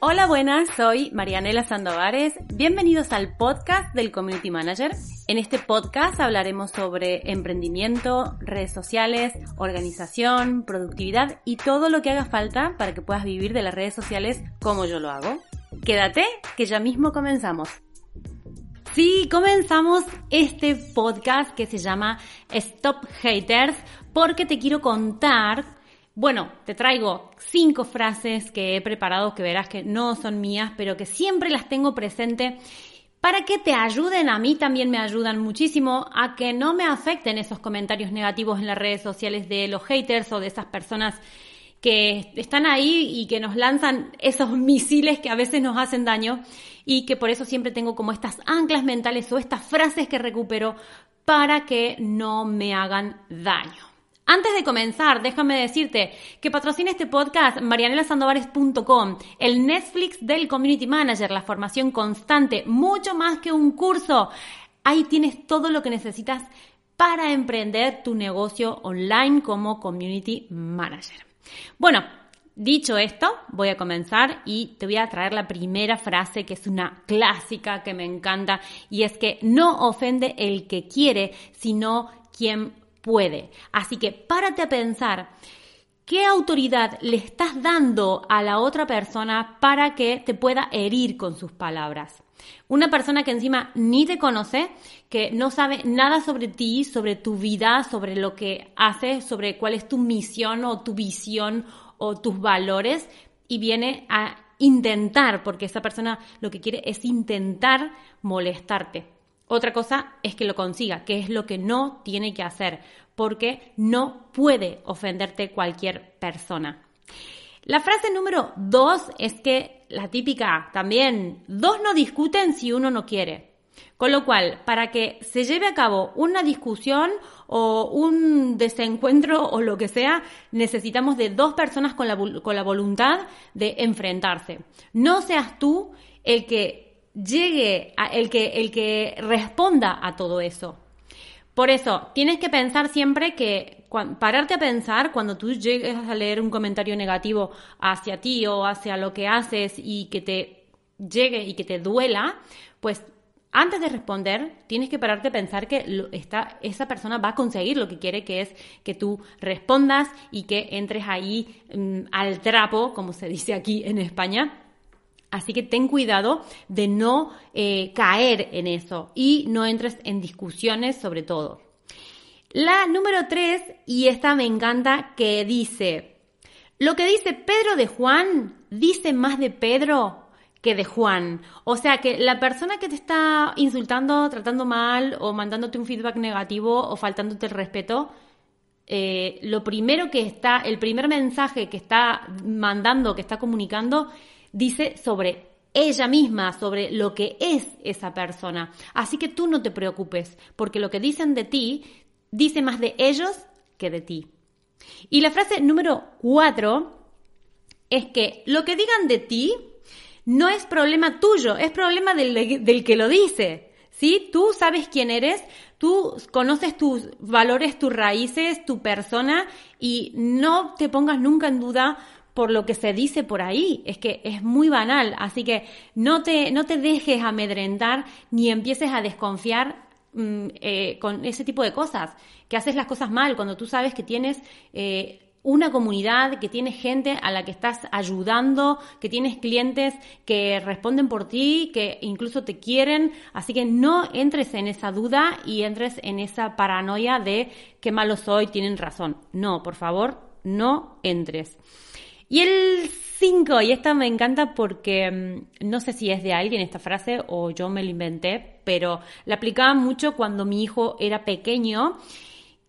Hola, buenas, soy Marianela Sandovares. Bienvenidos al podcast del Community Manager. En este podcast hablaremos sobre emprendimiento, redes sociales, organización, productividad y todo lo que haga falta para que puedas vivir de las redes sociales como yo lo hago. Quédate, que ya mismo comenzamos. Sí, comenzamos este podcast que se llama Stop Haters porque te quiero contar bueno, te traigo cinco frases que he preparado que verás que no son mías, pero que siempre las tengo presente para que te ayuden, a mí también me ayudan muchísimo a que no me afecten esos comentarios negativos en las redes sociales de los haters o de esas personas que están ahí y que nos lanzan esos misiles que a veces nos hacen daño y que por eso siempre tengo como estas anclas mentales o estas frases que recupero para que no me hagan daño. Antes de comenzar, déjame decirte que patrocina este podcast marianelasandovares.com, el Netflix del Community Manager, la formación constante, mucho más que un curso. Ahí tienes todo lo que necesitas para emprender tu negocio online como Community Manager. Bueno, Dicho esto, voy a comenzar y te voy a traer la primera frase que es una clásica que me encanta y es que no ofende el que quiere, sino quien puede. Así que párate a pensar qué autoridad le estás dando a la otra persona para que te pueda herir con sus palabras. Una persona que encima ni te conoce, que no sabe nada sobre ti, sobre tu vida, sobre lo que haces, sobre cuál es tu misión o tu visión o tus valores y viene a intentar, porque esa persona lo que quiere es intentar molestarte. Otra cosa es que lo consiga, que es lo que no tiene que hacer, porque no puede ofenderte cualquier persona. La frase número dos es que la típica también, dos no discuten si uno no quiere. Con lo cual, para que se lleve a cabo una discusión o un desencuentro o lo que sea, necesitamos de dos personas con la, con la voluntad de enfrentarse. No seas tú el que llegue a el que, el que responda a todo eso. Por eso, tienes que pensar siempre que, pararte a pensar cuando tú llegues a leer un comentario negativo hacia ti o hacia lo que haces y que te llegue y que te duela, pues antes de responder, tienes que pararte a pensar que esa persona va a conseguir lo que quiere, que es que tú respondas y que entres ahí mm, al trapo, como se dice aquí en España, Así que ten cuidado de no eh, caer en eso y no entres en discusiones sobre todo. La número tres, y esta me encanta, que dice, lo que dice Pedro de Juan dice más de Pedro que de Juan. O sea que la persona que te está insultando, tratando mal o mandándote un feedback negativo o faltándote el respeto, eh, lo primero que está, el primer mensaje que está mandando, que está comunicando, dice sobre ella misma, sobre lo que es esa persona. Así que tú no te preocupes, porque lo que dicen de ti dice más de ellos que de ti. Y la frase número cuatro es que lo que digan de ti no es problema tuyo, es problema del, del que lo dice. ¿Sí? Tú sabes quién eres, tú conoces tus valores, tus raíces, tu persona y no te pongas nunca en duda por lo que se dice por ahí. Es que es muy banal. Así que no te, no te dejes amedrentar ni empieces a desconfiar mm, eh, con ese tipo de cosas. Que haces las cosas mal cuando tú sabes que tienes. Eh, una comunidad, que tienes gente a la que estás ayudando, que tienes clientes que responden por ti, que incluso te quieren. Así que no entres en esa duda y entres en esa paranoia de qué malo soy, tienen razón. No, por favor, no entres. Y el 5, y esta me encanta porque mm, no sé si es de alguien esta frase o yo me la inventé, pero la aplicaba mucho cuando mi hijo era pequeño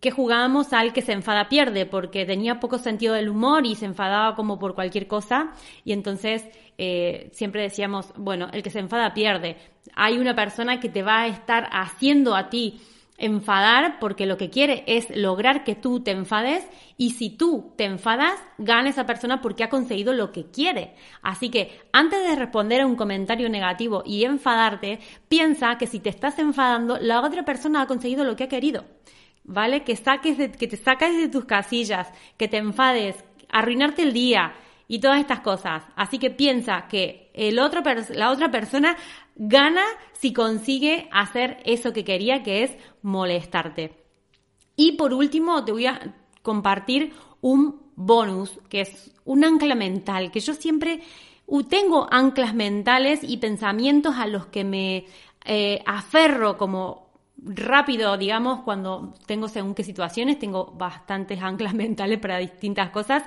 que jugábamos al que se enfada pierde, porque tenía poco sentido del humor y se enfadaba como por cualquier cosa, y entonces eh, siempre decíamos, bueno, el que se enfada pierde. Hay una persona que te va a estar haciendo a ti enfadar porque lo que quiere es lograr que tú te enfades y si tú te enfadas, gana esa persona porque ha conseguido lo que quiere. Así que antes de responder a un comentario negativo y enfadarte, piensa que si te estás enfadando, la otra persona ha conseguido lo que ha querido. ¿Vale? Que saques que te saques de tus casillas, que te enfades, arruinarte el día y todas estas cosas. Así que piensa que el otro la otra persona gana si consigue hacer eso que quería, que es molestarte. Y por último, te voy a compartir un bonus, que es un ancla mental, que yo siempre tengo anclas mentales y pensamientos a los que me eh, aferro como rápido, digamos, cuando tengo según qué situaciones, tengo bastantes anclas mentales para distintas cosas.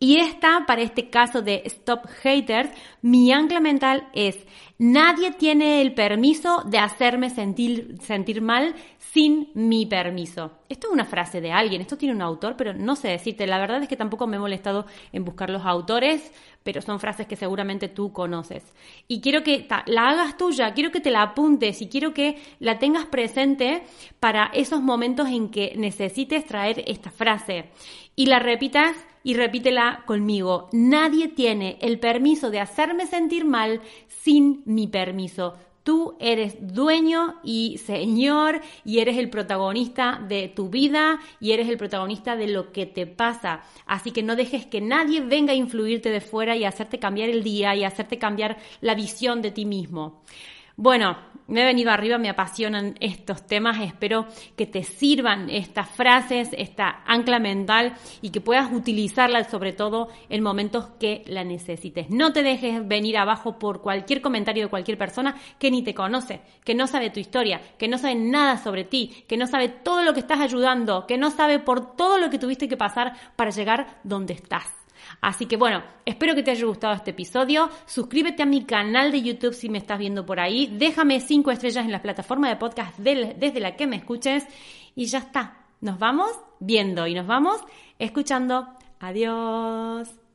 Y esta, para este caso de Stop Haters, mi ancla mental es, nadie tiene el permiso de hacerme sentir, sentir mal sin mi permiso. Esto es una frase de alguien, esto tiene un autor, pero no sé decirte. La verdad es que tampoco me he molestado en buscar los autores, pero son frases que seguramente tú conoces. Y quiero que la hagas tuya, quiero que te la apuntes y quiero que la tengas presente para esos momentos en que necesites traer esta frase. Y la repitas y repítela conmigo. Nadie tiene el permiso de hacerme sentir mal sin mi permiso. Tú eres dueño y señor y eres el protagonista de tu vida y eres el protagonista de lo que te pasa. Así que no dejes que nadie venga a influirte de fuera y hacerte cambiar el día y hacerte cambiar la visión de ti mismo. Bueno, me he venido arriba, me apasionan estos temas, espero que te sirvan estas frases, esta ancla mental y que puedas utilizarla sobre todo en momentos que la necesites. No te dejes venir abajo por cualquier comentario de cualquier persona que ni te conoce, que no sabe tu historia, que no sabe nada sobre ti, que no sabe todo lo que estás ayudando, que no sabe por todo lo que tuviste que pasar para llegar donde estás. Así que bueno, espero que te haya gustado este episodio. Suscríbete a mi canal de YouTube si me estás viendo por ahí. Déjame cinco estrellas en la plataforma de podcast desde la que me escuches. Y ya está. Nos vamos viendo y nos vamos escuchando. Adiós.